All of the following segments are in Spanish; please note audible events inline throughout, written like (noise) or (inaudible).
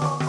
you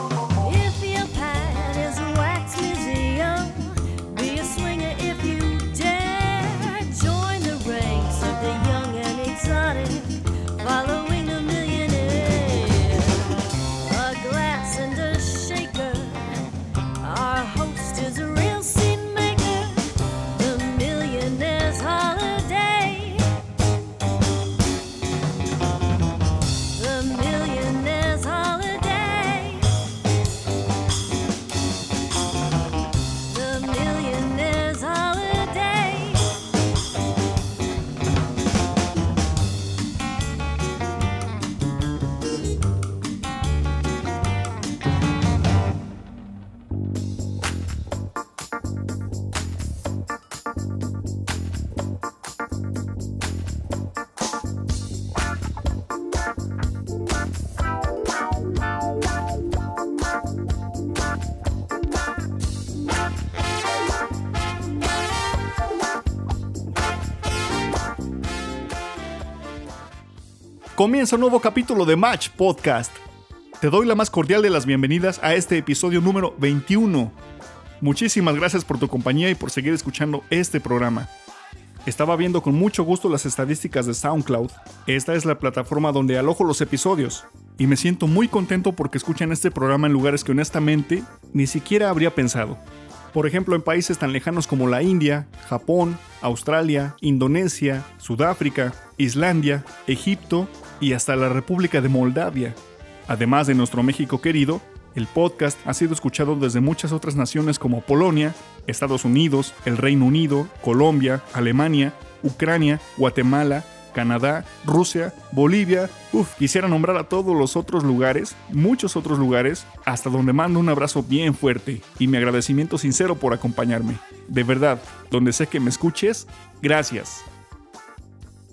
Comienza un nuevo capítulo de Match Podcast. Te doy la más cordial de las bienvenidas a este episodio número 21. Muchísimas gracias por tu compañía y por seguir escuchando este programa. Estaba viendo con mucho gusto las estadísticas de SoundCloud. Esta es la plataforma donde alojo los episodios. Y me siento muy contento porque escuchan este programa en lugares que honestamente ni siquiera habría pensado. Por ejemplo, en países tan lejanos como la India, Japón, Australia, Indonesia, Sudáfrica, Islandia, Egipto y hasta la República de Moldavia. Además de nuestro México querido, el podcast ha sido escuchado desde muchas otras naciones como Polonia, Estados Unidos, el Reino Unido, Colombia, Alemania, Ucrania, Guatemala, Canadá, Rusia, Bolivia. Uf, quisiera nombrar a todos los otros lugares, muchos otros lugares, hasta donde mando un abrazo bien fuerte y mi agradecimiento sincero por acompañarme. De verdad, donde sé que me escuches, gracias.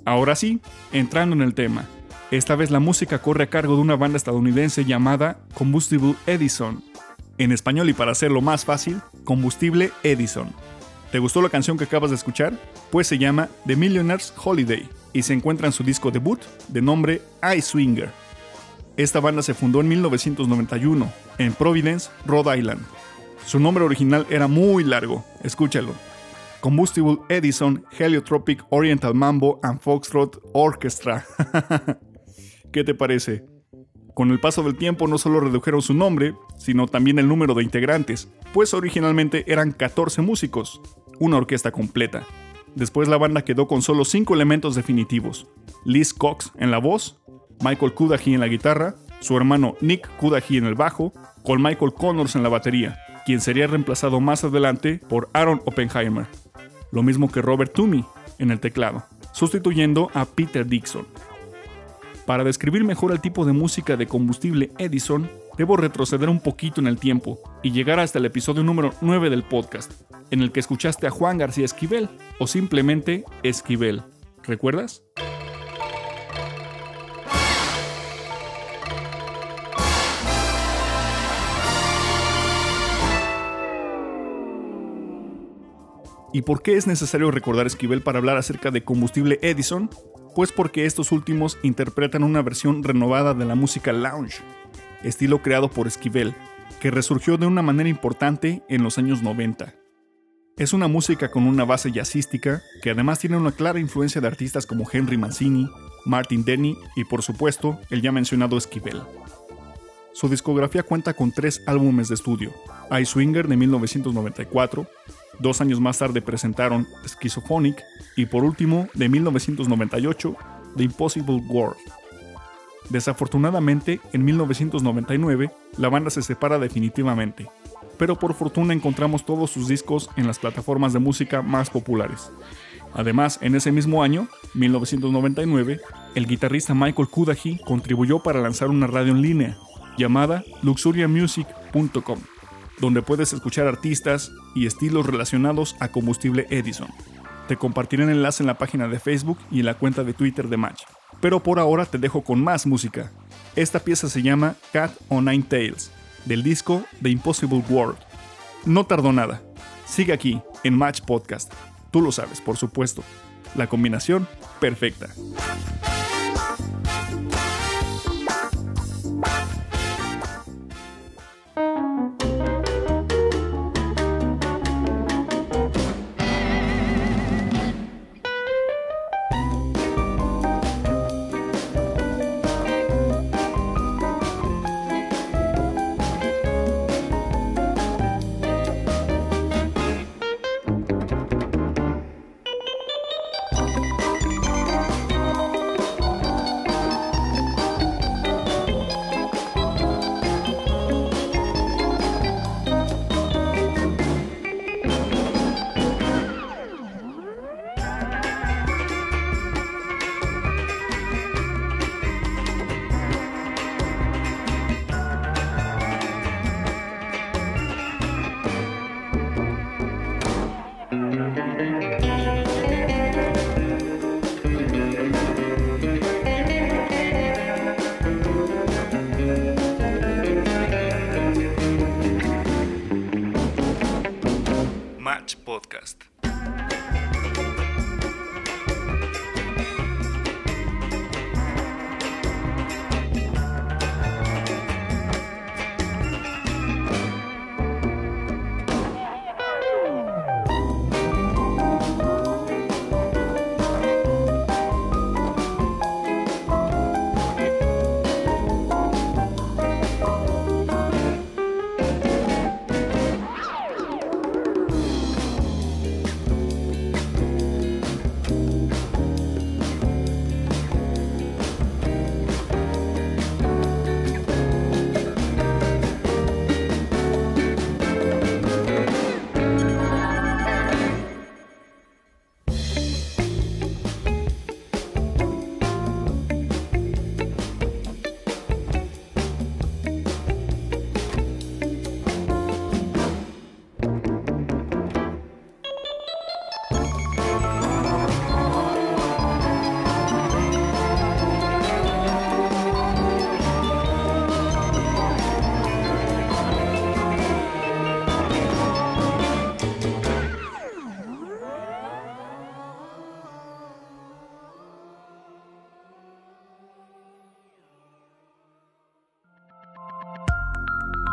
Ahora sí, entrando en el tema. Esta vez la música corre a cargo de una banda estadounidense llamada Combustible Edison. En español y para hacerlo más fácil, Combustible Edison. ¿Te gustó la canción que acabas de escuchar? Pues se llama The Millionaire's Holiday y se encuentra en su disco debut de nombre I Swinger. Esta banda se fundó en 1991 en Providence, Rhode Island. Su nombre original era muy largo, escúchalo. Combustible Edison Heliotropic Oriental Mambo and Foxtrot Orchestra. (laughs) ¿Qué te parece? Con el paso del tiempo no solo redujeron su nombre, sino también el número de integrantes, pues originalmente eran 14 músicos, una orquesta completa. Después la banda quedó con solo 5 elementos definitivos, Liz Cox en la voz, Michael Kudahy en la guitarra, su hermano Nick Kudahy en el bajo, con Michael Connors en la batería, quien sería reemplazado más adelante por Aaron Oppenheimer, lo mismo que Robert Toomey en el teclado, sustituyendo a Peter Dixon. Para describir mejor el tipo de música de combustible Edison, debo retroceder un poquito en el tiempo y llegar hasta el episodio número 9 del podcast, en el que escuchaste a Juan García Esquivel, o simplemente Esquivel. ¿Recuerdas? ¿Y por qué es necesario recordar Esquivel para hablar acerca de combustible Edison? Pues porque estos últimos interpretan una versión renovada de la música lounge, estilo creado por Esquivel, que resurgió de una manera importante en los años 90. Es una música con una base jazzística que además tiene una clara influencia de artistas como Henry Mancini, Martin Denny y por supuesto el ya mencionado Esquivel. Su discografía cuenta con tres álbumes de estudio, I Swinger de 1994, dos años más tarde presentaron Schizophonic y por último, de 1998, The Impossible World. Desafortunadamente, en 1999, la banda se separa definitivamente, pero por fortuna encontramos todos sus discos en las plataformas de música más populares. Además, en ese mismo año, 1999, el guitarrista Michael Kudahi contribuyó para lanzar una radio en línea, llamada luxuriamusic.com, donde puedes escuchar artistas y estilos relacionados a combustible Edison. Te compartiré el enlace en la página de Facebook y en la cuenta de Twitter de Match. Pero por ahora te dejo con más música. Esta pieza se llama Cat on Nine Tails, del disco The Impossible World. No tardó nada. Sigue aquí, en Match Podcast. Tú lo sabes, por supuesto. La combinación perfecta.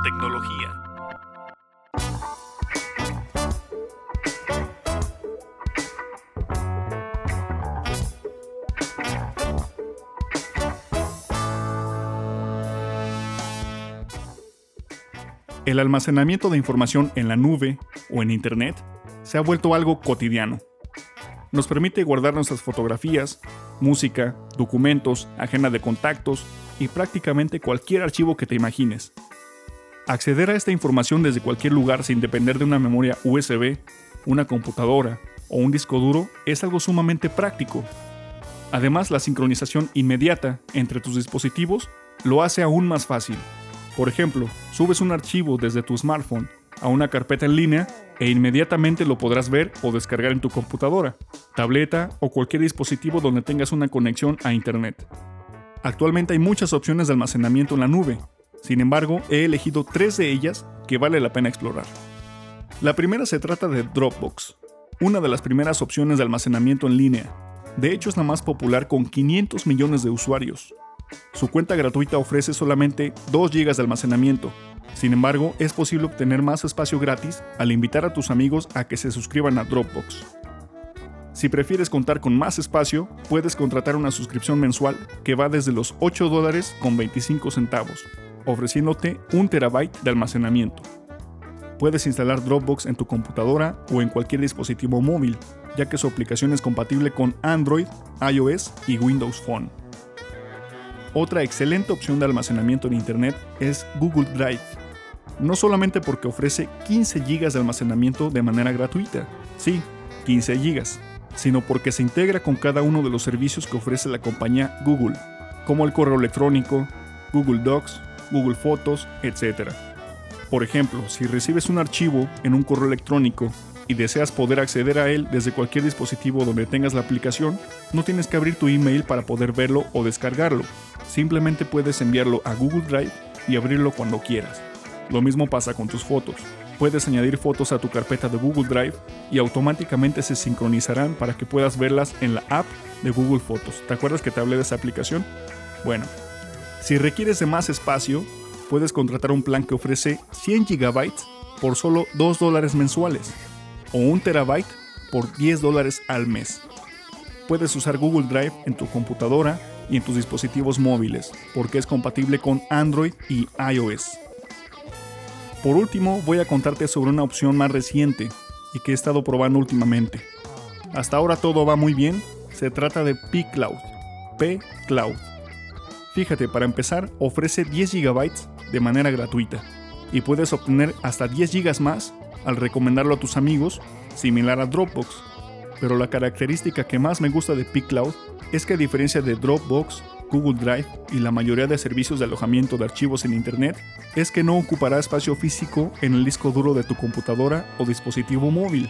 Tecnología. El almacenamiento de información en la nube o en Internet se ha vuelto algo cotidiano. Nos permite guardar nuestras fotografías, música, documentos, agenda de contactos y prácticamente cualquier archivo que te imagines. Acceder a esta información desde cualquier lugar sin depender de una memoria USB, una computadora o un disco duro es algo sumamente práctico. Además, la sincronización inmediata entre tus dispositivos lo hace aún más fácil. Por ejemplo, subes un archivo desde tu smartphone a una carpeta en línea e inmediatamente lo podrás ver o descargar en tu computadora, tableta o cualquier dispositivo donde tengas una conexión a Internet. Actualmente hay muchas opciones de almacenamiento en la nube, sin embargo he elegido tres de ellas que vale la pena explorar. La primera se trata de Dropbox, una de las primeras opciones de almacenamiento en línea. De hecho es la más popular con 500 millones de usuarios. Su cuenta gratuita ofrece solamente 2 GB de almacenamiento. Sin embargo, es posible obtener más espacio gratis al invitar a tus amigos a que se suscriban a Dropbox. Si prefieres contar con más espacio, puedes contratar una suscripción mensual que va desde los 8 dólares con 25 centavos, ofreciéndote un terabyte de almacenamiento. Puedes instalar Dropbox en tu computadora o en cualquier dispositivo móvil, ya que su aplicación es compatible con Android, iOS y Windows Phone. Otra excelente opción de almacenamiento en Internet es Google Drive. No solamente porque ofrece 15 GB de almacenamiento de manera gratuita, sí, 15 GB, sino porque se integra con cada uno de los servicios que ofrece la compañía Google, como el correo electrónico, Google Docs, Google Fotos, etc. Por ejemplo, si recibes un archivo en un correo electrónico y deseas poder acceder a él desde cualquier dispositivo donde tengas la aplicación, no tienes que abrir tu email para poder verlo o descargarlo. Simplemente puedes enviarlo a Google Drive y abrirlo cuando quieras. Lo mismo pasa con tus fotos puedes añadir fotos a tu carpeta de Google Drive y automáticamente se sincronizarán para que puedas verlas en la app de Google Fotos. ¿Te acuerdas que te hablé de esa aplicación? Bueno, si requieres de más espacio, puedes contratar un plan que ofrece 100 GB por solo 2 dólares mensuales o 1 terabyte por 10 dólares al mes. Puedes usar Google Drive en tu computadora y en tus dispositivos móviles porque es compatible con Android y iOS. Por último, voy a contarte sobre una opción más reciente y que he estado probando últimamente. Hasta ahora todo va muy bien, se trata de P-Cloud. P-Cloud. Fíjate, para empezar, ofrece 10 GB de manera gratuita y puedes obtener hasta 10 GB más al recomendarlo a tus amigos, similar a Dropbox. Pero la característica que más me gusta de P-Cloud es que a diferencia de Dropbox, Google Drive y la mayoría de servicios de alojamiento de archivos en Internet es que no ocupará espacio físico en el disco duro de tu computadora o dispositivo móvil.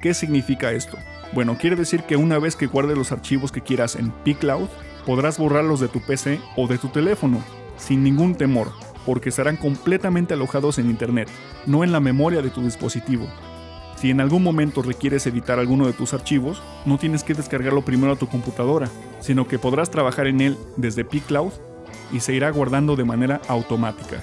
¿Qué significa esto? Bueno, quiere decir que una vez que guardes los archivos que quieras en pCloud, podrás borrarlos de tu PC o de tu teléfono, sin ningún temor, porque estarán completamente alojados en Internet, no en la memoria de tu dispositivo. Si en algún momento requieres editar alguno de tus archivos, no tienes que descargarlo primero a tu computadora, sino que podrás trabajar en él desde pCloud y se irá guardando de manera automática.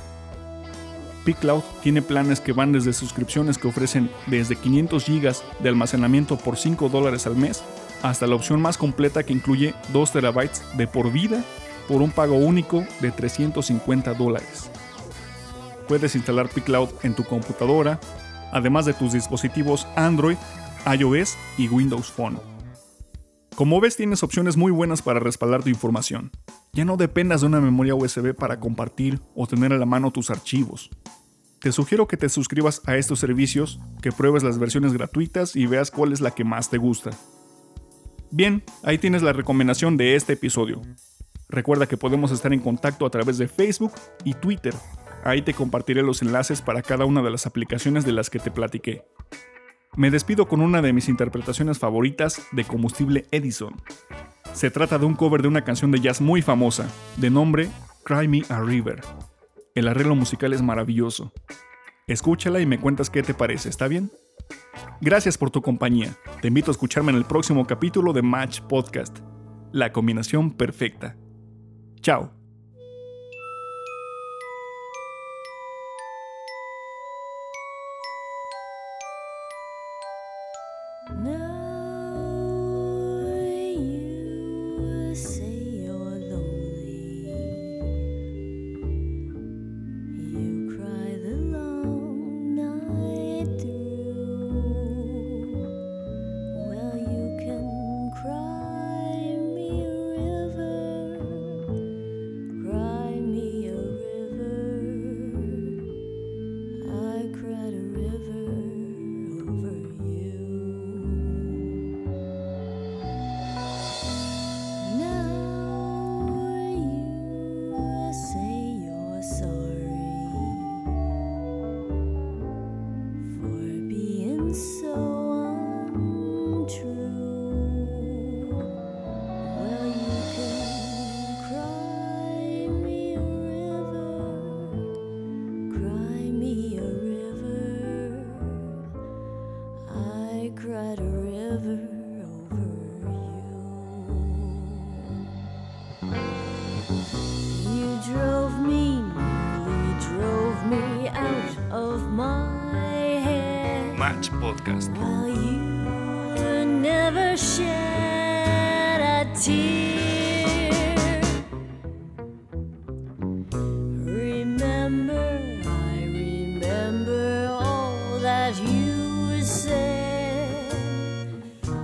pCloud tiene planes que van desde suscripciones que ofrecen desde 500 GB de almacenamiento por 5 dólares al mes hasta la opción más completa que incluye 2 terabytes de por vida por un pago único de 350 dólares. Puedes instalar pCloud en tu computadora, además de tus dispositivos Android, iOS y Windows Phone. Como ves, tienes opciones muy buenas para respaldar tu información. Ya no dependas de una memoria USB para compartir o tener a la mano tus archivos. Te sugiero que te suscribas a estos servicios, que pruebes las versiones gratuitas y veas cuál es la que más te gusta. Bien, ahí tienes la recomendación de este episodio. Recuerda que podemos estar en contacto a través de Facebook y Twitter Ahí te compartiré los enlaces para cada una de las aplicaciones de las que te platiqué. Me despido con una de mis interpretaciones favoritas de Combustible Edison. Se trata de un cover de una canción de jazz muy famosa, de nombre Cry Me a River. El arreglo musical es maravilloso. Escúchala y me cuentas qué te parece, ¿está bien? Gracias por tu compañía. Te invito a escucharme en el próximo capítulo de Match Podcast. La combinación perfecta. Chao.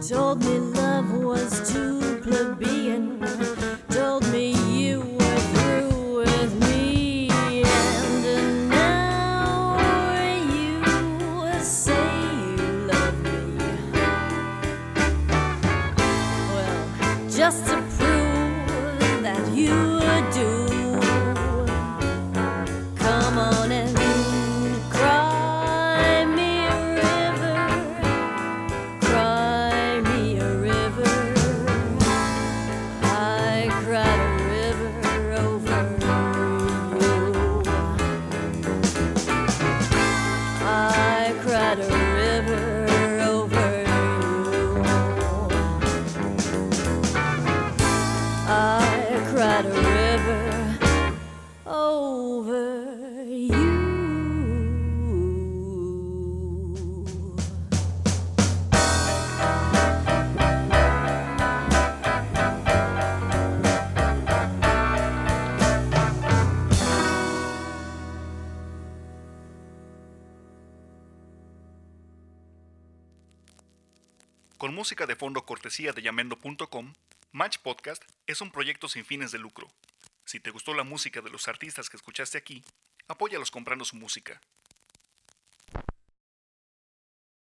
Told me love was too plebeian. Música de fondo cortesía de yamendo.com, Match Podcast es un proyecto sin fines de lucro. Si te gustó la música de los artistas que escuchaste aquí, apóyalos comprando su música.